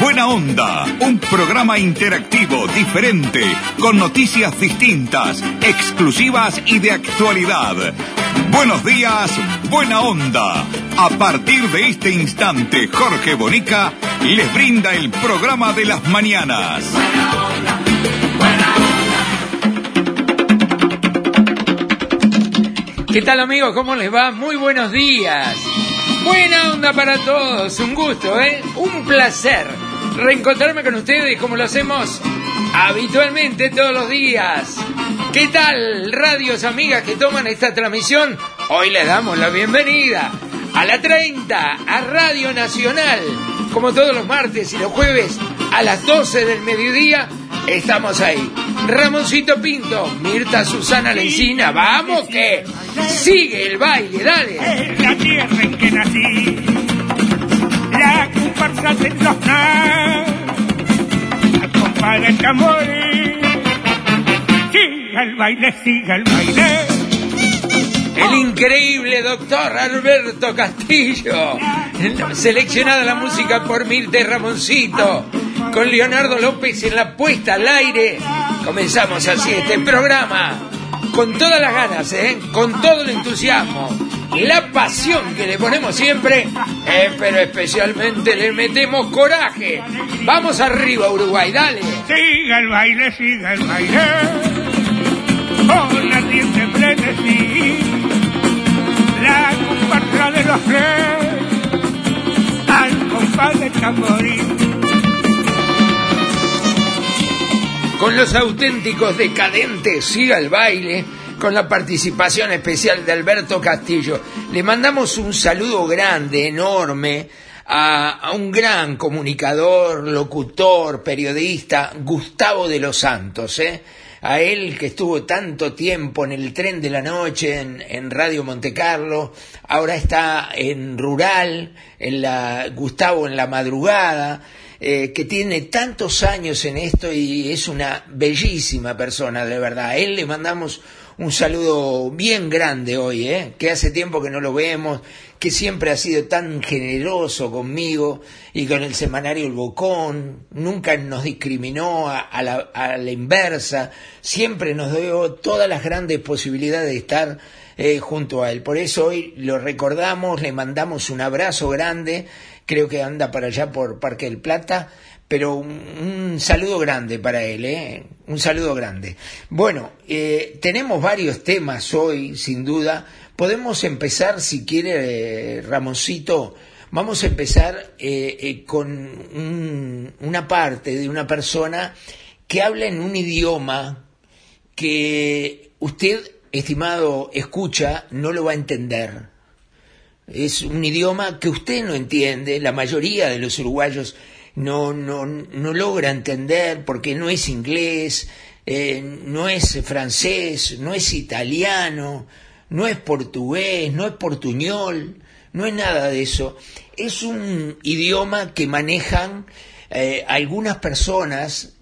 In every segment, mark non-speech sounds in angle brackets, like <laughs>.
Buena Onda, un programa interactivo, diferente, con noticias distintas, exclusivas y de actualidad. Buenos días, Buena Onda. A partir de este instante, Jorge Bonica les brinda el programa de las mañanas. ¿Qué tal amigos? ¿Cómo les va? Muy buenos días. Buena onda para todos. Un gusto, ¿eh? Un placer reencontrarme con ustedes como lo hacemos habitualmente todos los días. ¿Qué tal, radios amigas que toman esta transmisión? Hoy les damos la bienvenida a la 30, a Radio Nacional. Como todos los martes y los jueves a las 12 del mediodía, estamos ahí. Ramoncito Pinto, Mirta Susana Lencina, vamos que sigue el baile, dale. La tierra en que nací, del. Siga el baile, siga el baile. El increíble doctor Alberto Castillo, seleccionada la música por Mirta y Ramoncito, con Leonardo López en la puesta al aire. Comenzamos así este programa, con todas las ganas, ¿eh? con todo el entusiasmo, la pasión que le ponemos siempre, eh, pero especialmente le metemos coraje. Vamos arriba, Uruguay, dale. Siga el baile, siga el baile. Con la diente frenesí. La comparsa de los tres. Al compás del tamborín. Con los auténticos decadentes, siga el baile, con la participación especial de Alberto Castillo. Le mandamos un saludo grande, enorme, a, un gran comunicador, locutor, periodista, Gustavo de los Santos, ¿eh? a él que estuvo tanto tiempo en el tren de la noche en, en Radio Montecarlo, ahora está en Rural, en la, Gustavo en la madrugada, eh, que tiene tantos años en esto y es una bellísima persona, de verdad. A él le mandamos un saludo bien grande hoy, ¿eh? que hace tiempo que no lo vemos, que siempre ha sido tan generoso conmigo y con el semanario El Bocón, nunca nos discriminó a, a, la, a la, inversa, siempre nos dio todas las grandes posibilidades de estar eh, junto a él. Por eso hoy lo recordamos, le mandamos un abrazo grande creo que anda para allá por Parque del Plata, pero un, un saludo grande para él, ¿eh? un saludo grande. Bueno, eh, tenemos varios temas hoy, sin duda. Podemos empezar, si quiere, eh, Ramoncito, vamos a empezar eh, con un, una parte de una persona que habla en un idioma que usted, estimado, escucha, no lo va a entender es un idioma que usted no entiende, la mayoría de los uruguayos no, no, no logra entender porque no es inglés, eh, no es francés, no es italiano, no es portugués, no es portuñol, no es nada de eso. Es un idioma que manejan eh, algunas personas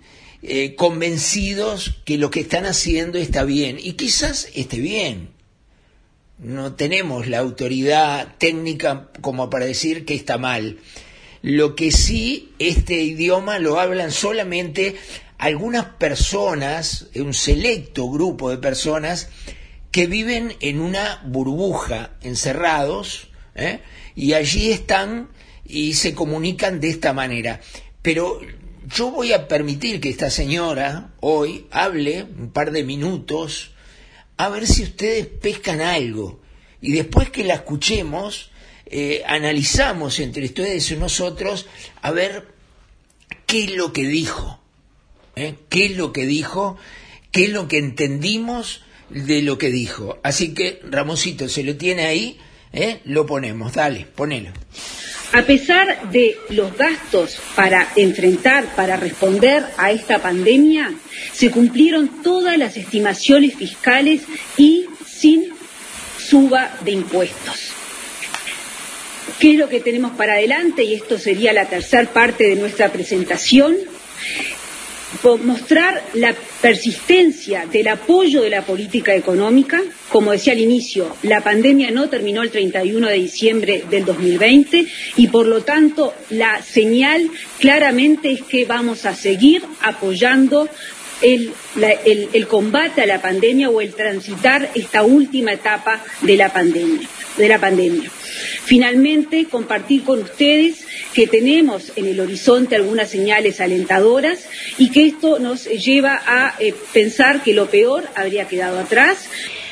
eh, convencidos que lo que están haciendo está bien y quizás esté bien no tenemos la autoridad técnica como para decir que está mal. Lo que sí, este idioma lo hablan solamente algunas personas, un selecto grupo de personas que viven en una burbuja, encerrados, ¿eh? y allí están y se comunican de esta manera. Pero yo voy a permitir que esta señora hoy hable un par de minutos a ver si ustedes pescan algo. Y después que la escuchemos, eh, analizamos entre ustedes y nosotros a ver qué es lo que dijo, ¿eh? qué es lo que dijo, qué es lo que entendimos de lo que dijo. Así que, Ramosito, se lo tiene ahí, ¿eh? lo ponemos, dale, ponelo. A pesar de los gastos para enfrentar, para responder a esta pandemia, se cumplieron todas las estimaciones fiscales y sin suba de impuestos. ¿Qué es lo que tenemos para adelante? Y esto sería la tercera parte de nuestra presentación. Mostrar la persistencia del apoyo de la política económica. Como decía al inicio, la pandemia no terminó el 31 de diciembre del 2020 y, por lo tanto, la señal claramente es que vamos a seguir apoyando el, el, combate a la pandemia o el transitar esta última etapa de la pandemia. De la pandemia. Finalmente, compartir con ustedes que tenemos en el horizonte algunas señales alentadoras y que esto nos lleva a eh, pensar que lo peor habría quedado atrás.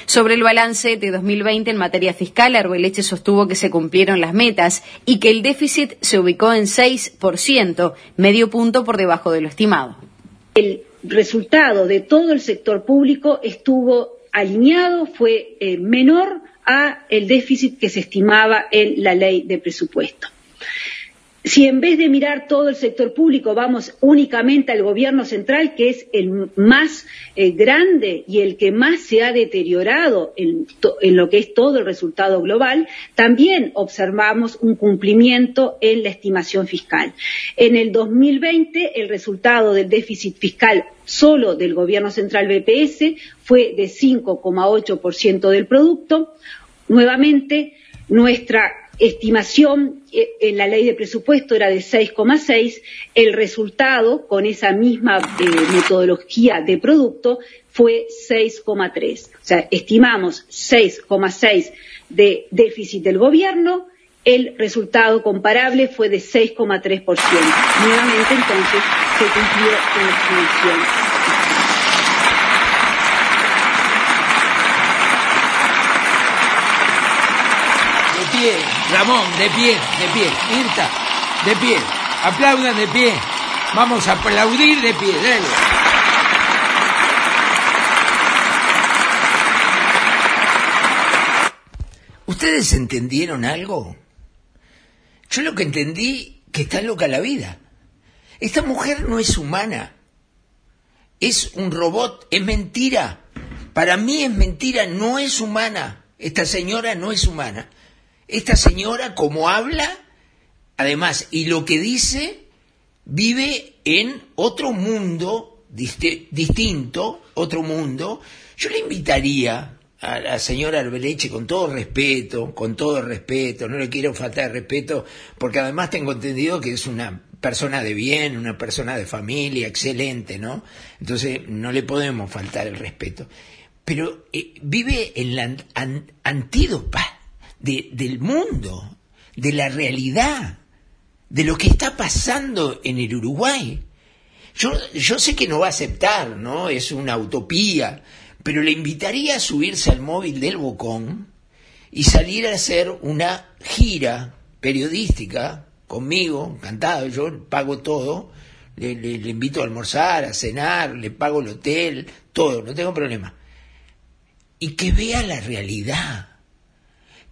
Sobre el balance de 2020 en materia fiscal, Arbeleche sostuvo que se cumplieron las metas y que el déficit se ubicó en 6%, medio punto por debajo de lo estimado. El resultado de todo el sector público estuvo alineado, fue eh, menor a el déficit que se estimaba en la ley de presupuesto si en vez de mirar todo el sector público vamos únicamente al gobierno central, que es el más eh, grande y el que más se ha deteriorado en, lo que es todo el resultado global, también observamos un cumplimiento en la estimación fiscal. En el 2020, el resultado del déficit fiscal solo del gobierno central BPS fue de 5,8% del producto. Nuevamente, nuestra estimación eh, en la ley de presupuesto era de 6,6, el resultado con esa misma eh, metodología de producto fue 6,3. O sea, estimamos 6,6 de déficit del gobierno, el resultado comparable fue de 6,3%. Nuevamente, entonces, se cumplió con la estimación. Ramón, de pie, de pie. Irta, de pie. Aplaudan de pie. Vamos a aplaudir de pie. Dale. ¿Ustedes entendieron algo? Yo lo que entendí que está loca la vida. Esta mujer no es humana. Es un robot, es mentira. Para mí es mentira, no es humana. Esta señora no es humana. Esta señora, como habla, además, y lo que dice, vive en otro mundo distinto, otro mundo. Yo le invitaría a la señora Arbeleche con todo respeto, con todo respeto, no le quiero faltar respeto, porque además tengo entendido que es una persona de bien, una persona de familia, excelente, ¿no? Entonces no le podemos faltar el respeto. Pero eh, vive en la antídopa del mundo, de la realidad, de lo que está pasando en el Uruguay. Yo, yo sé que no va a aceptar, ¿no? Es una utopía, pero le invitaría a subirse al móvil del Bocón y salir a hacer una gira periodística conmigo, encantado, yo pago todo, le, le, invito a almorzar, a cenar, le pago el hotel, todo, no tengo problema. Y que vea la realidad,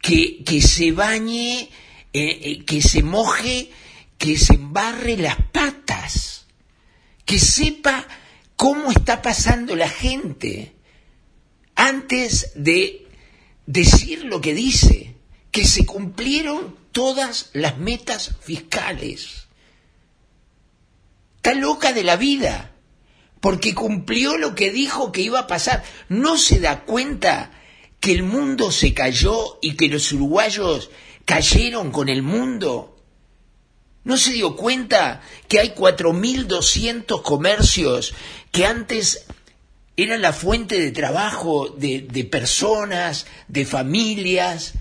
que, que se bañe, eh, eh, que se moje, que se embarre las patas, que sepa cómo está pasando la gente antes de decir lo que dice, que se cumplieron todas las metas fiscales. Está loca de la vida, porque cumplió lo que dijo que iba a pasar. No se da cuenta que el mundo se cayó y que los uruguayos cayeron con el mundo? ¿No se dio cuenta que hay 4.200 comercios que antes eran la fuente de trabajo de, de, personas, de familias?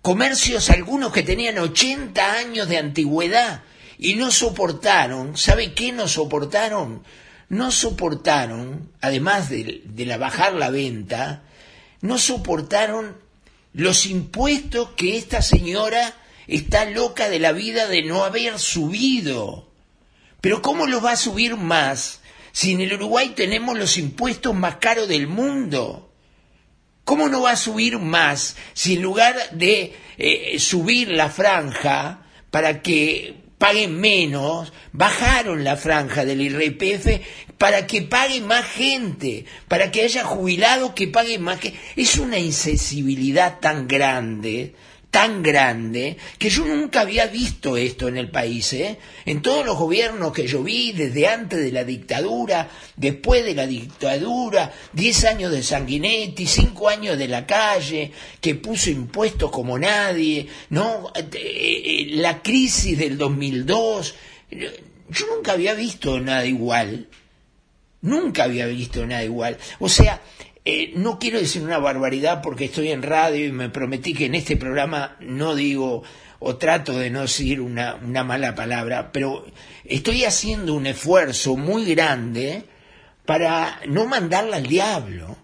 Comercios algunos que tenían 80 años de antigüedad y no soportaron, ¿sabe qué no soportaron? No soportaron, además de, de la bajar la venta, no soportaron los impuestos que esta señora está loca de la vida de no haber subido. Pero ¿cómo los va a subir más si en el Uruguay tenemos los impuestos más caros del mundo? ¿Cómo no va a subir más si en lugar de eh, subir la franja para que paguen menos, bajaron la franja del IRPF para que pague más gente, para que haya jubilados que paguen más. Que... Es una insensibilidad tan grande, tan grande que yo nunca había visto esto en el país. ¿eh? En todos los gobiernos que yo vi, desde antes de la dictadura, después de la dictadura, diez años de Sanguinetti, cinco años de la calle, que puso impuestos como nadie, ¿no? Eh, eh, la crisis del 2002. Yo nunca había visto nada igual. Nunca había visto nada igual. O sea, eh, no quiero decir una barbaridad porque estoy en radio y me prometí que en este programa no digo o trato de no decir una, una mala palabra, pero estoy haciendo un esfuerzo muy grande para no mandarla al diablo,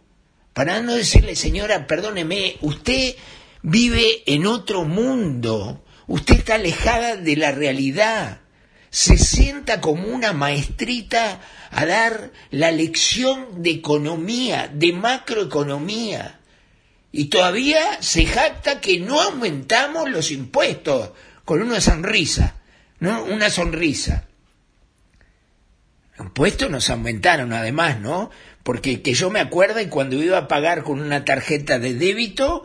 para no decirle, señora, perdóneme, usted vive en otro mundo, usted está alejada de la realidad, se sienta como una maestrita a dar la lección de economía, de macroeconomía. Y todavía se jacta que no aumentamos los impuestos con una sonrisa, ¿no? Una sonrisa. Los impuestos nos aumentaron además, ¿no? Porque que yo me acuerdo y cuando iba a pagar con una tarjeta de débito,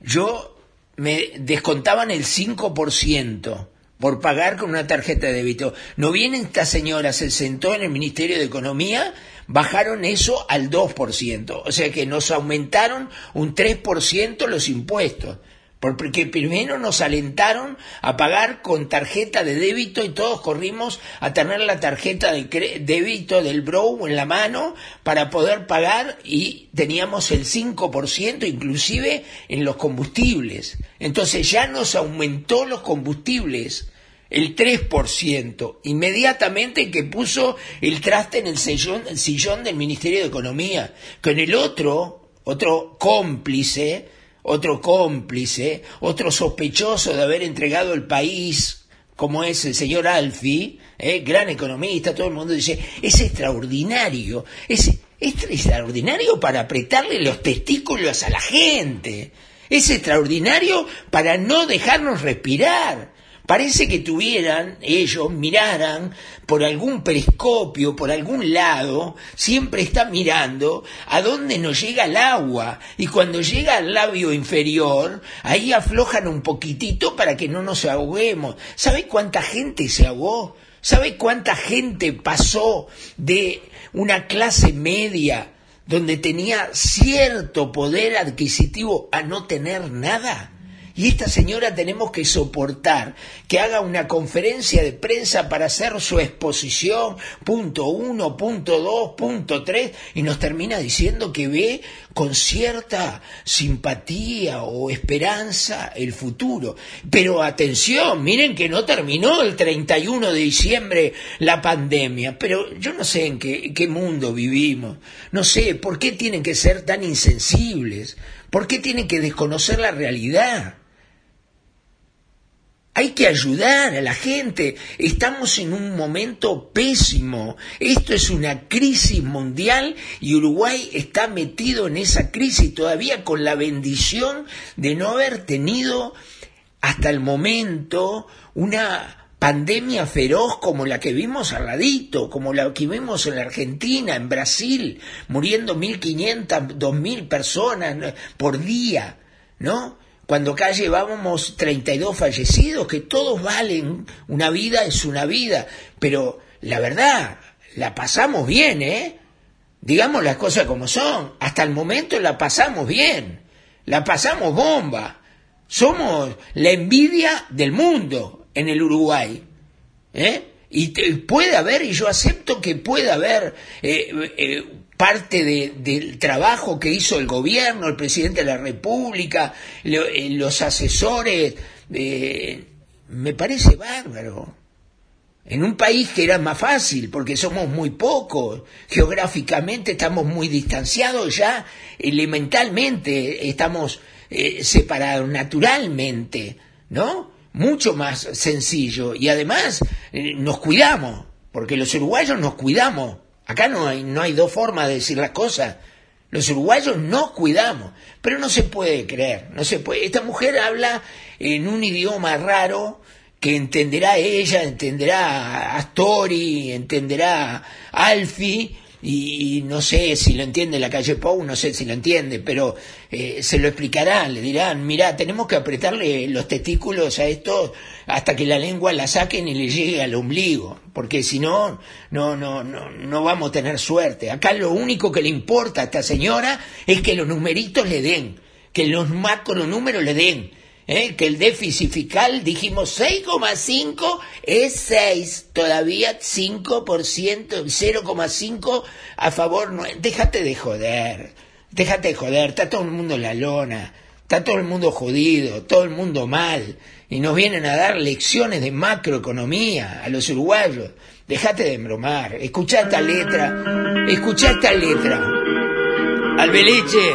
yo me descontaban el 5% por pagar con una tarjeta de débito. No viene esta señora, se sentó en el Ministerio de Economía, bajaron eso al 2%. O sea que nos aumentaron un 3% los impuestos porque primero nos alentaron a pagar con tarjeta de débito y todos corrimos a tener la tarjeta de débito del Brow en la mano para poder pagar y teníamos el 5% inclusive en los combustibles. Entonces ya nos aumentó los combustibles el 3%, inmediatamente que puso el traste en el sillón, el sillón del Ministerio de Economía, con el otro, otro cómplice, otro cómplice, otro sospechoso de haber entregado el país, como es el señor Alfi, ¿eh? gran economista, todo el mundo dice, es extraordinario, es, es extraordinario para apretarle los testículos a la gente, es extraordinario para no dejarnos respirar. Parece que tuvieran, ellos miraran por algún periscopio, por algún lado, siempre están mirando a dónde nos llega el agua. Y cuando llega al labio inferior, ahí aflojan un poquitito para que no nos ahoguemos. ¿Sabe cuánta gente se ahogó? ¿Sabe cuánta gente pasó de una clase media donde tenía cierto poder adquisitivo a no tener nada? Y esta señora tenemos que soportar que haga una conferencia de prensa para hacer su exposición, punto uno, punto dos, punto tres, y nos termina diciendo que ve con cierta simpatía o esperanza el futuro. Pero atención, miren que no terminó el 31 de diciembre la pandemia, pero yo no sé en qué, qué mundo vivimos, no sé por qué tienen que ser tan insensibles, por qué tienen que desconocer la realidad. Hay que ayudar a la gente. Estamos en un momento pésimo. Esto es una crisis mundial y Uruguay está metido en esa crisis todavía con la bendición de no haber tenido hasta el momento una pandemia feroz como la que vimos al ladito, como la que vimos en la Argentina, en Brasil, muriendo 1.500, 2.000 personas por día, ¿no? Cuando acá llevábamos 32 fallecidos, que todos valen, una vida es una vida, pero la verdad, la pasamos bien, ¿eh? Digamos las cosas como son, hasta el momento la pasamos bien, la pasamos bomba, somos la envidia del mundo en el Uruguay, ¿eh? Y puede haber, y yo acepto que puede haber eh, eh, parte del trabajo que hizo el gobierno, el presidente de la República, eh, los asesores, me parece bárbaro. En un país que era más fácil, porque somos muy pocos, geográficamente estamos muy distanciados ya, elementalmente estamos separados naturalmente, ¿no? mucho más sencillo y además eh, nos cuidamos, porque los uruguayos nos cuidamos. Acá no hay, no hay dos formas de decir las cosas. Los uruguayos nos cuidamos, pero no se puede creer, no se puede. Esta mujer habla en un idioma raro que entenderá ella, entenderá Astori, entenderá Alfi, y, no sé si lo entiende la calle Pou, no sé si lo entiende, pero eh, se lo explicarán, le dirán, mira, tenemos que apretarle los testículos a esto hasta que la lengua la saquen y le llegue al ombligo, porque si no, no, no, no, no vamos a tener suerte. Acá lo único que le importa a esta señora es que los numeritos le den, que los macro números le den ¿eh? que el déficit fiscal, dijimos 6,5 es 6, todavía 5%, 0,5 a favor, no, déjate de joder, déjate de joder, está todo el mundo en la lona, está todo el mundo jodido, todo el mundo mal, y nos vienen a dar lecciones de macroeconomía a los uruguayos, déjate de embromar, escucha esta letra, escucha esta letra, Albeleche,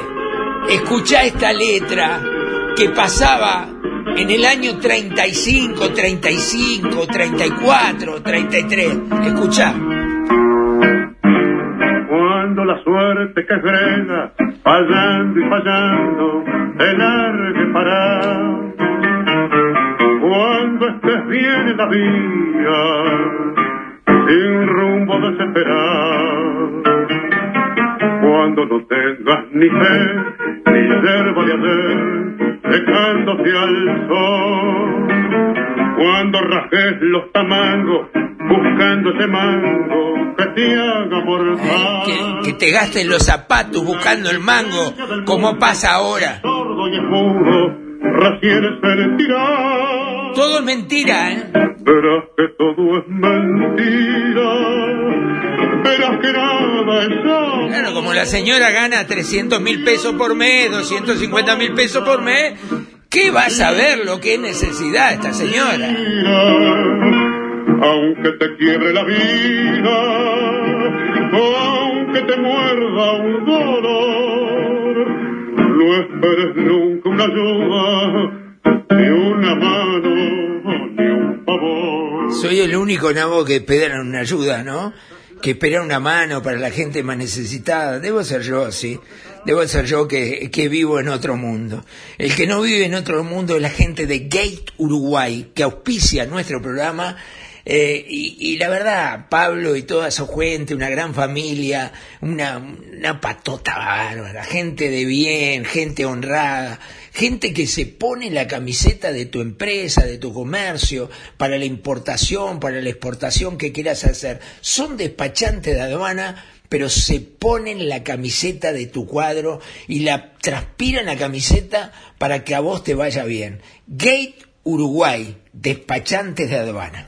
escucha esta letra, que pasaba en el año 35, 35, 34, 33. Escucha. Cuando la suerte que frena, fallando y fallando, te largue para. Cuando estés bien en la vía, sin rumbo desesperado. Cuando no tengas ni fe, ni yerba de hacer, secándose al sol. Cuando rajes los tamangos, buscando ese mango que te haga por que, que, te gasten los zapatos buscando el mango, como pasa ahora. Todo es mentira, ¿eh? Verás que todo es mentira. Verás que nada es Claro, como la señora gana 300 mil pesos por mes, 250 mil pesos por mes, ¿qué va a saber lo que es necesidad esta señora? Aunque te quiebre la vida, aunque te muerda un dolor, no esperes nunca una ayuda, ni una mano, ni un favor. Soy el único nabo que espera una ayuda, ¿no? que espera una mano para la gente más necesitada. Debo ser yo, sí. Debo ser yo que, vivo en otro mundo. El que no vive en otro mundo es la gente de Gate Uruguay, que auspicia nuestro programa eh, y, la verdad, Pablo y toda su gente, una gran familia, una, una patota bárbara, gente de bien, gente honrada, gente que se pone la camiseta de tu empresa, de tu comercio, para la importación, para la exportación que quieras hacer. Son despachantes de aduana, pero se ponen la camiseta de tu cuadro y la transpiran la camiseta para que a vos te vaya bien. Gate Uruguay, despachantes de aduana.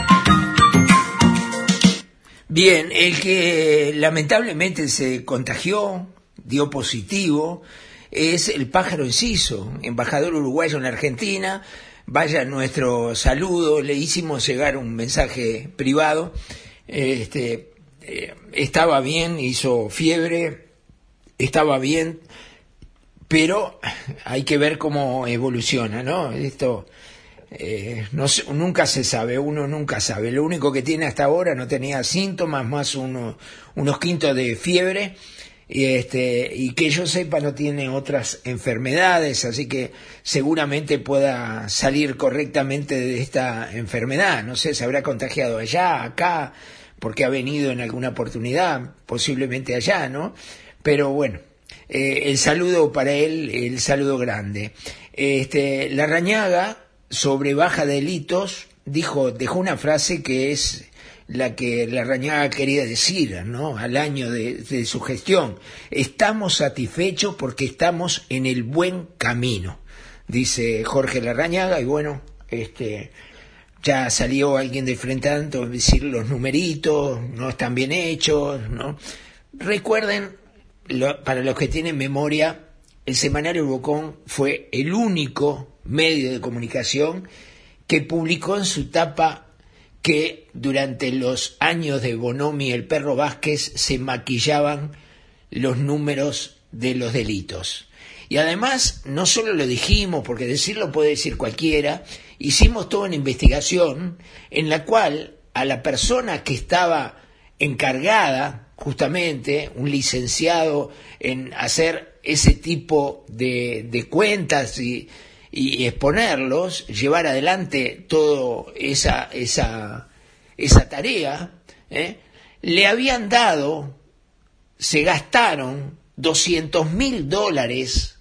Bien, el que lamentablemente se contagió, dio positivo, es el pájaro enciso, embajador uruguayo en Argentina. Vaya nuestro saludo, le hicimos llegar un mensaje privado. Este, eh, estaba bien, hizo fiebre, estaba bien, pero hay que ver cómo evoluciona, ¿no? Esto eh, no, nunca se sabe, uno nunca sabe. Lo único que tiene hasta ahora no tenía síntomas, más uno, unos quintos de fiebre, y, este, y que yo sepa no tiene otras enfermedades, así que seguramente pueda salir correctamente de esta enfermedad. No sé, se habrá contagiado allá, acá, porque ha venido en alguna oportunidad, posiblemente allá, ¿no? Pero bueno, eh, el saludo para él, el saludo grande. Este, la rañaga, sobre baja delitos, dijo, dejó una frase que es la que la Rañaga quería decir, ¿no? Al año de, su gestión. Estamos satisfechos porque estamos en el buen camino, dice Jorge Larrañaga, y bueno, este, ya salió alguien de frente a decir los numeritos no están bien hechos, ¿no? Recuerden, para los que tienen memoria, el semanario Bocón fue el único medio de comunicación que publicó en su tapa que durante los años de Bonomi y el perro Vázquez se maquillaban los números de los delitos. Y además, no solo lo dijimos, porque decirlo puede decir cualquiera, hicimos toda una investigación en la cual a la persona que estaba encargada, justamente, un licenciado en hacer ese tipo de, de cuentas y, y exponerlos, llevar adelante toda esa, esa, esa tarea, ¿eh? le habían dado, se gastaron 200 mil dólares,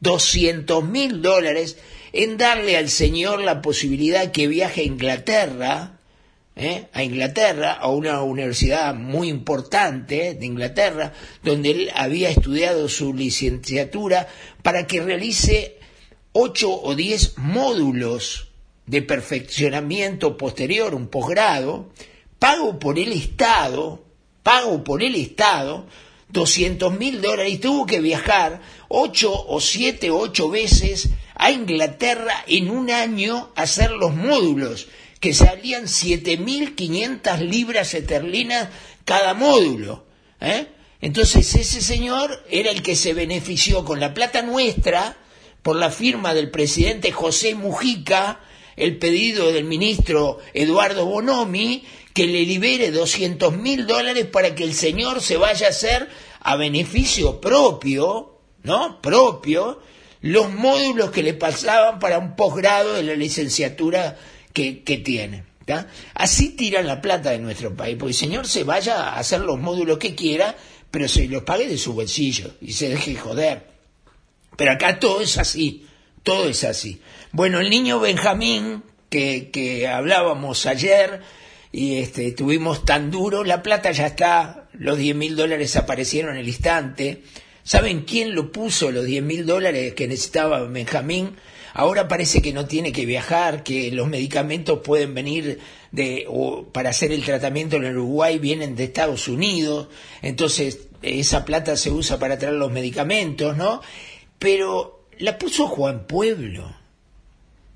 200 mil dólares en darle al señor la posibilidad que viaje a Inglaterra, ¿eh? a Inglaterra, a una universidad muy importante de Inglaterra, donde él había estudiado su licenciatura, para que realice ocho o diez módulos de perfeccionamiento posterior, un posgrado, pago por el Estado, pago por el Estado, 200 mil dólares y tuvo que viajar ocho o siete o ocho veces a Inglaterra en un año a hacer los módulos, que salían 7.500 libras esterlinas cada módulo. ¿eh? Entonces ese señor era el que se benefició con la plata nuestra, por la firma del presidente José Mujica, el pedido del ministro Eduardo Bonomi, que le libere 200 mil dólares para que el señor se vaya a hacer a beneficio propio, ¿no? Propio, los módulos que le pasaban para un posgrado de la licenciatura que, tiene. Así tiran la plata de nuestro país, porque el señor se vaya a hacer los módulos que quiera, pero se los pague de su bolsillo y se deje joder. Pero acá todo es así, todo es así. Bueno, el niño Benjamín, que, que hablábamos ayer, y este, tuvimos tan duro, la plata ya está, los 10 mil dólares aparecieron en el instante. ¿Saben quién lo puso los 10 mil dólares que necesitaba Benjamín? Ahora parece que no tiene que viajar, que los medicamentos pueden venir de, o para hacer el tratamiento en Uruguay vienen de Estados Unidos, entonces esa plata se usa para traer los medicamentos, ¿no? Pero la puso Juan Pueblo.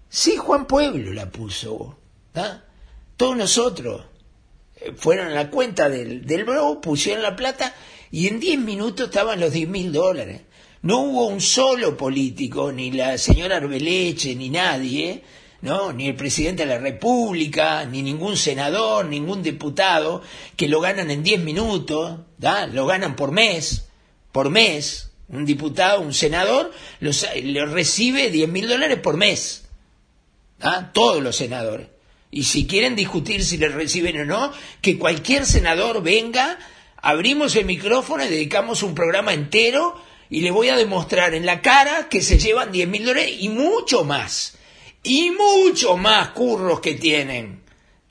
Sí, Juan Pueblo la puso. ¿ah? Todos nosotros eh, fueron a la cuenta del, del bro, pusieron la plata y en 10 minutos estaban los 10 mil dólares. No hubo un solo político, ni la señora Arbeleche, ni nadie, ¿no? ni el presidente de la República, ni ningún senador, ningún diputado, que lo ganan en 10 minutos, ¿da? lo ganan por mes, por mes. Un diputado, un senador, los, lo recibe 10 mil dólares por mes. ¿da? Todos los senadores. Y si quieren discutir si le reciben o no, que cualquier senador venga, abrimos el micrófono y dedicamos un programa entero y le voy a demostrar en la cara que se llevan 10 mil dólares y mucho más. Y mucho más curros que tienen,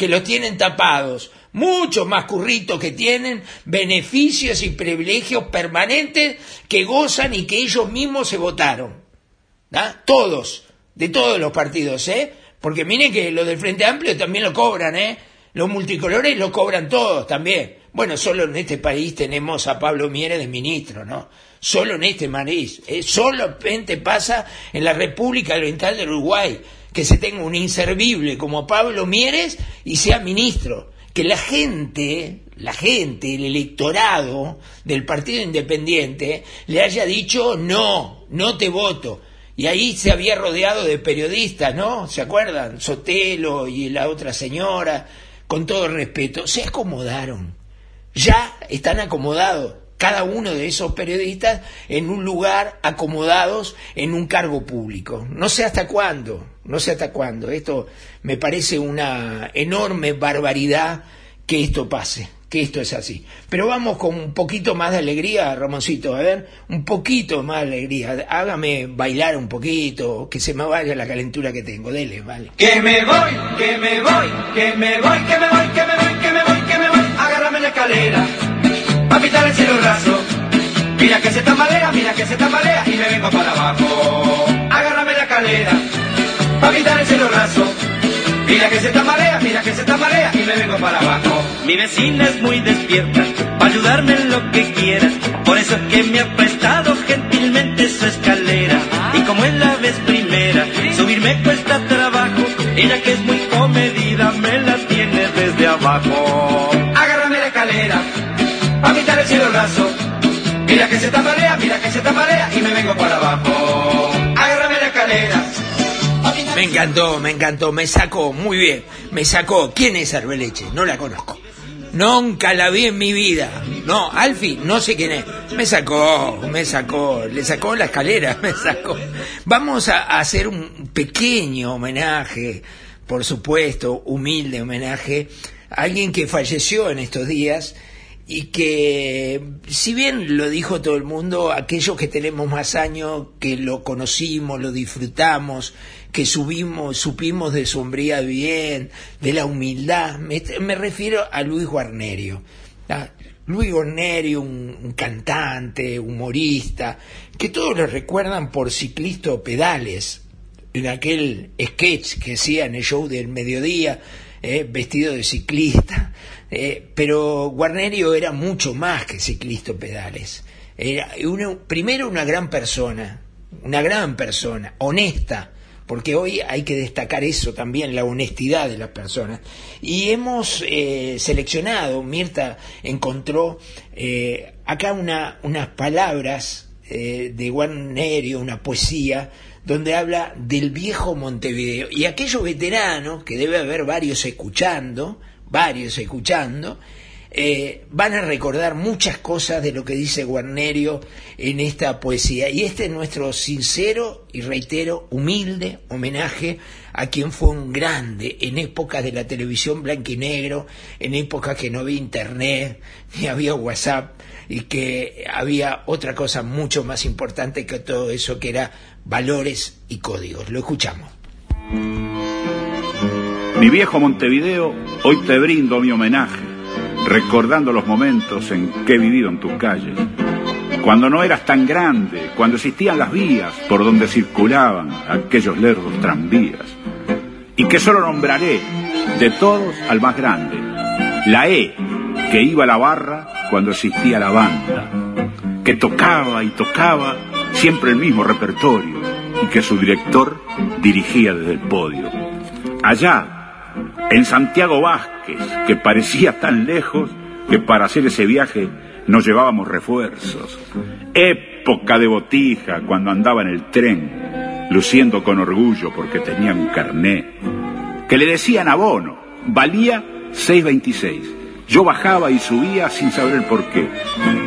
que los tienen tapados. Mucho más curritos que tienen, beneficios y privilegios permanentes que gozan y que ellos mismos se votaron. ¿da? Todos, de todos los partidos, ¿eh? Porque miren que los del Frente Amplio también lo cobran, ¿eh? Los multicolores lo cobran todos también. Bueno, solo en este país tenemos a Pablo Mieres de ministro, ¿no? Solo en este país. ¿eh? Solamente pasa en la República Oriental del Uruguay que se tenga un inservible como Pablo Mieres y sea ministro. Que la gente, la gente, el electorado del Partido Independiente le haya dicho no, no te voto y ahí se había rodeado de periodistas, ¿no? ¿Se acuerdan? Sotelo y la otra señora, con todo respeto, se acomodaron. Ya están acomodados cada uno de esos periodistas en un lugar acomodados en un cargo público. No sé hasta cuándo, no sé hasta cuándo. Esto me parece una enorme barbaridad que esto pase que esto es así. Pero vamos con un poquito más de alegría, Ramoncito, a ver, un poquito más de alegría. Hágame bailar un poquito, que se me vaya la calentura que tengo. Dele, vale. Que me voy, que me voy, que me voy, que me voy, que me voy, que me voy, que me voy. Agárrame la escalera, a pitar el cielo raso. Mira que se tambalea, mira que se tambalea y me vengo para abajo. Agárrame la escalera, a pitar el cielo raso. Mira que se tambalea, mira que se tambalea y me vengo para abajo. Mi vecina es muy despierta, para ayudarme en lo que quiera. Por eso es que me ha prestado gentilmente su escalera. Y como es la vez primera, subirme cuesta trabajo. Ella que es muy comedida, me la tiene desde abajo. Agárrame la escalera, a pintar el cielo raso. Mira que se tambalea, mira que se tambalea y me vengo para abajo. Me encantó, me encantó, me sacó, muy bien, me sacó. ¿Quién es Arbeleche? No la conozco. Nunca la vi en mi vida. No, Alfi, no sé quién es. Me sacó, me sacó, le sacó la escalera, <laughs> me sacó. Vamos a hacer un pequeño homenaje, por supuesto, humilde homenaje, a alguien que falleció en estos días y que, si bien lo dijo todo el mundo, aquellos que tenemos más años, que lo conocimos, lo disfrutamos, que subimos, supimos de su hombría bien, de la humildad, me, me refiero a Luis Guarnerio. ¿ah? Luis Guarnerio, un, cantante, humorista, que todos lo recuerdan por ciclista pedales, en aquel sketch que hacía en el show del mediodía, eh, vestido de ciclista. Eh, pero Guarnerio era mucho más que ciclista pedales. Era primero una gran persona, una gran persona, honesta, porque hoy hay que destacar eso también, la honestidad de las personas. Y hemos eh, seleccionado, Mirta encontró eh, acá una, unas palabras eh, de Guarnerio, una poesía, donde habla del viejo Montevideo. Y aquellos veteranos, que debe haber varios escuchando, varios escuchando, eh, van a recordar muchas cosas de lo que dice Guarnerio en esta poesía. Y este es nuestro sincero y reitero humilde homenaje a quien fue un grande en épocas de la televisión blanco y negro, en épocas que no había internet, <laughs> ni había WhatsApp, y que había otra cosa mucho más importante que todo eso, que era valores y códigos. Lo escuchamos. Mi viejo Montevideo, hoy te brindo mi homenaje, recordando los momentos en que he vivido en tus calles. Cuando no eras tan grande, cuando existían las vías por donde circulaban aquellos lerdos tranvías. Y que solo nombraré de todos al más grande, la E, que iba a la barra cuando existía la banda, que tocaba y tocaba siempre el mismo repertorio y que su director dirigía desde el podio. Allá, en Santiago Vázquez, que parecía tan lejos que para hacer ese viaje nos llevábamos refuerzos. Época de botija cuando andaba en el tren, luciendo con orgullo porque tenía un carné, que le decían abono, valía 6.26. Yo bajaba y subía sin saber el porqué.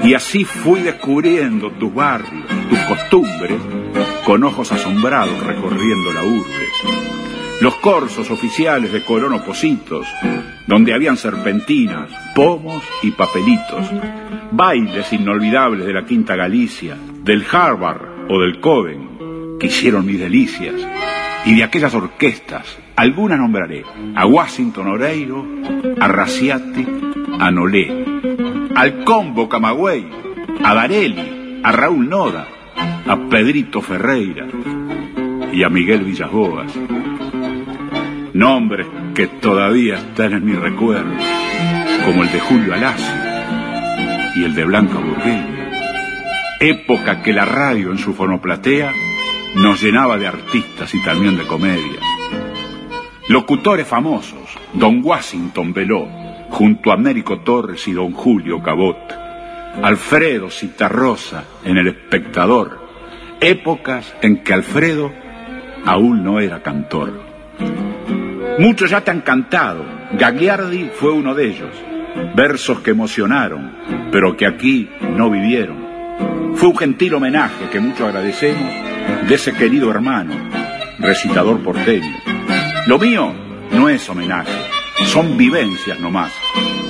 Y así fui descubriendo tus barrios, tus costumbres, con ojos asombrados recorriendo la urbe los corsos oficiales de Colón Opositos, donde habían serpentinas, pomos y papelitos, bailes inolvidables de la Quinta Galicia, del Harvard o del Coven, que hicieron mis delicias, y de aquellas orquestas, algunas nombraré, a Washington Oreiro, a Raciati, a Nolé, al Combo Camagüey, a Darelli, a Raúl Noda, a Pedrito Ferreira y a Miguel Villasboas nombres que todavía están en mi recuerdo, como el de Julio Alacio y el de Blanca Burgueña, época que la radio en su fonoplatea nos llenaba de artistas y también de comedias. Locutores famosos, don Washington Veló, junto a Américo Torres y don Julio Cabot, Alfredo Citarrosa en El Espectador, épocas en que Alfredo aún no era cantor. Muchos ya te han cantado. Gagliardi fue uno de ellos. Versos que emocionaron, pero que aquí no vivieron. Fue un gentil homenaje que mucho agradecemos de ese querido hermano, recitador porteño. Lo mío no es homenaje, son vivencias nomás,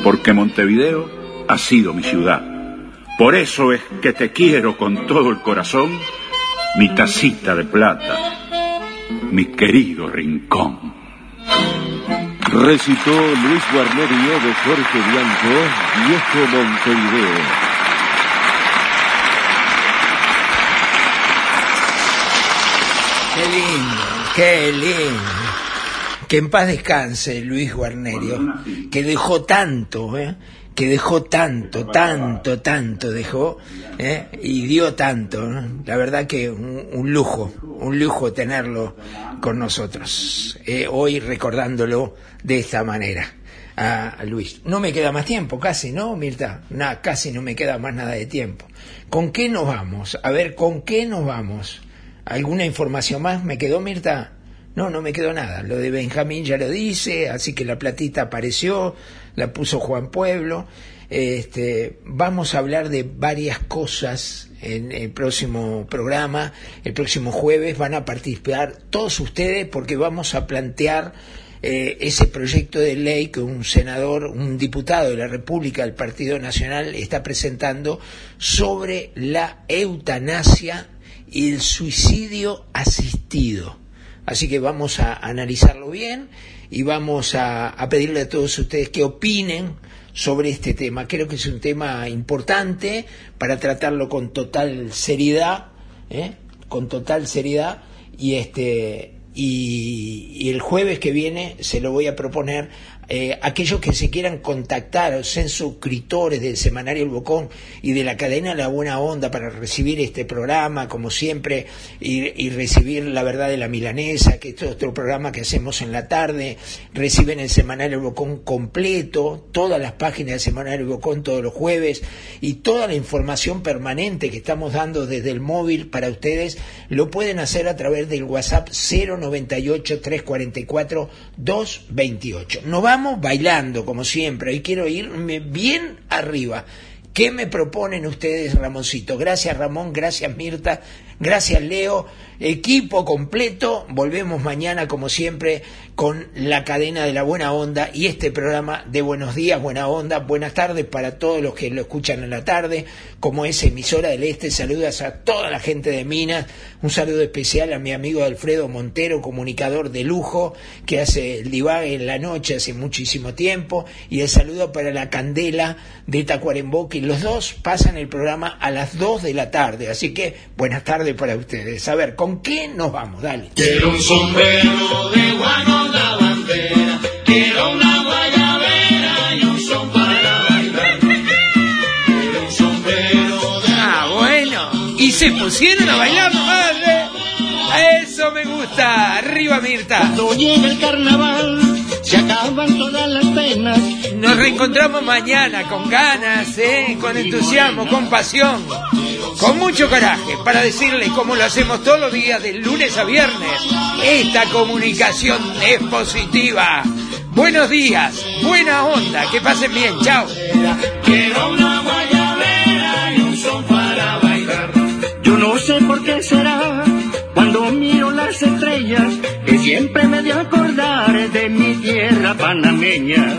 porque Montevideo ha sido mi ciudad. Por eso es que te quiero con todo el corazón, mi tacita de plata, mi querido rincón. Recitó Luis Guarnerio de Jorge Bianco, Viejo Montevideo. Qué lindo, qué lindo. Que en paz descanse Luis Guarnerio, que dejó tanto, ¿eh? Que dejó tanto, tanto, tanto dejó, ¿eh? y dio tanto. ¿no? La verdad que un, un, lujo, un lujo tenerlo con nosotros, eh, hoy recordándolo de esta manera. a, a Luis. No me queda más tiempo, casi, ¿no, Mirta? Nada, casi no me queda más nada de tiempo. ¿Con qué nos vamos? A ver, ¿con qué nos vamos? ¿Alguna información más? ¿Me quedó, Mirta? No, no me quedó nada. Lo de Benjamín ya lo dice, así que la platita apareció, la puso Juan Pueblo. Este, vamos a hablar de varias cosas en el próximo programa. El próximo jueves van a participar todos ustedes porque vamos a plantear eh, ese proyecto de ley que un senador, un diputado de la República del Partido Nacional está presentando sobre la eutanasia y el suicidio asistido. Así que vamos a analizarlo bien y vamos a, a pedirle a todos ustedes que opinen sobre este tema. Creo que es un tema importante para tratarlo con total seriedad, ¿eh? con total seriedad y este y, y el jueves que viene se lo voy a proponer eh, aquellos que se quieran contactar, sean suscriptores del Semanario El Bocón y de la cadena La Buena Onda para recibir este programa, como siempre, y, recibir La Verdad de la Milanesa, que es otro programa que hacemos en la tarde, reciben el Semanario El Bocón completo, todas las páginas del Semanario El Bocón todos los jueves, y toda la información permanente que estamos dando desde el móvil para ustedes, lo pueden hacer a través del WhatsApp 098 344 228. No vamos bailando, como siempre, y quiero irme bien arriba. ¿Qué me proponen ustedes, Ramoncito? Gracias, Ramón, gracias, Mirta, gracias, Leo. Equipo completo, volvemos mañana, como siempre, con la cadena de la buena onda y este programa de Buenos Días, Buena Onda. Buenas tardes para todos los que lo escuchan en la tarde, como es emisora del Este. Saludas a toda la gente de Minas. Un saludo especial a mi amigo Alfredo Montero, comunicador de lujo, que hace el divague en la noche hace muchísimo tiempo. Y el saludo para la Candela de Tacuarembó, que los dos pasan el programa a las 2 de la tarde. Así que buenas tardes para ustedes. A ver, ¿con qué nos vamos? Dale. Quiero un sombrero de guano, la bandera. Quiero una guayabera y un son para bailar. Quiero un sombrero de Ah, bueno. Y se pusieron a bailar, madre. A eso me gusta. Arriba, Mirta. Cuando llega el carnaval, se acaban todas las penas. Nos reencontramos mañana con ganas, ¿eh? con entusiasmo, con pasión, con mucho coraje para decirles cómo lo hacemos todos los días, de lunes a viernes. Esta comunicación es positiva. Buenos días, buena onda, que pasen bien, chao. Quiero una guayabera y un son para bailar. Yo no sé por qué será cuando miro las estrellas que siempre me de acordar de mi tierra panameña.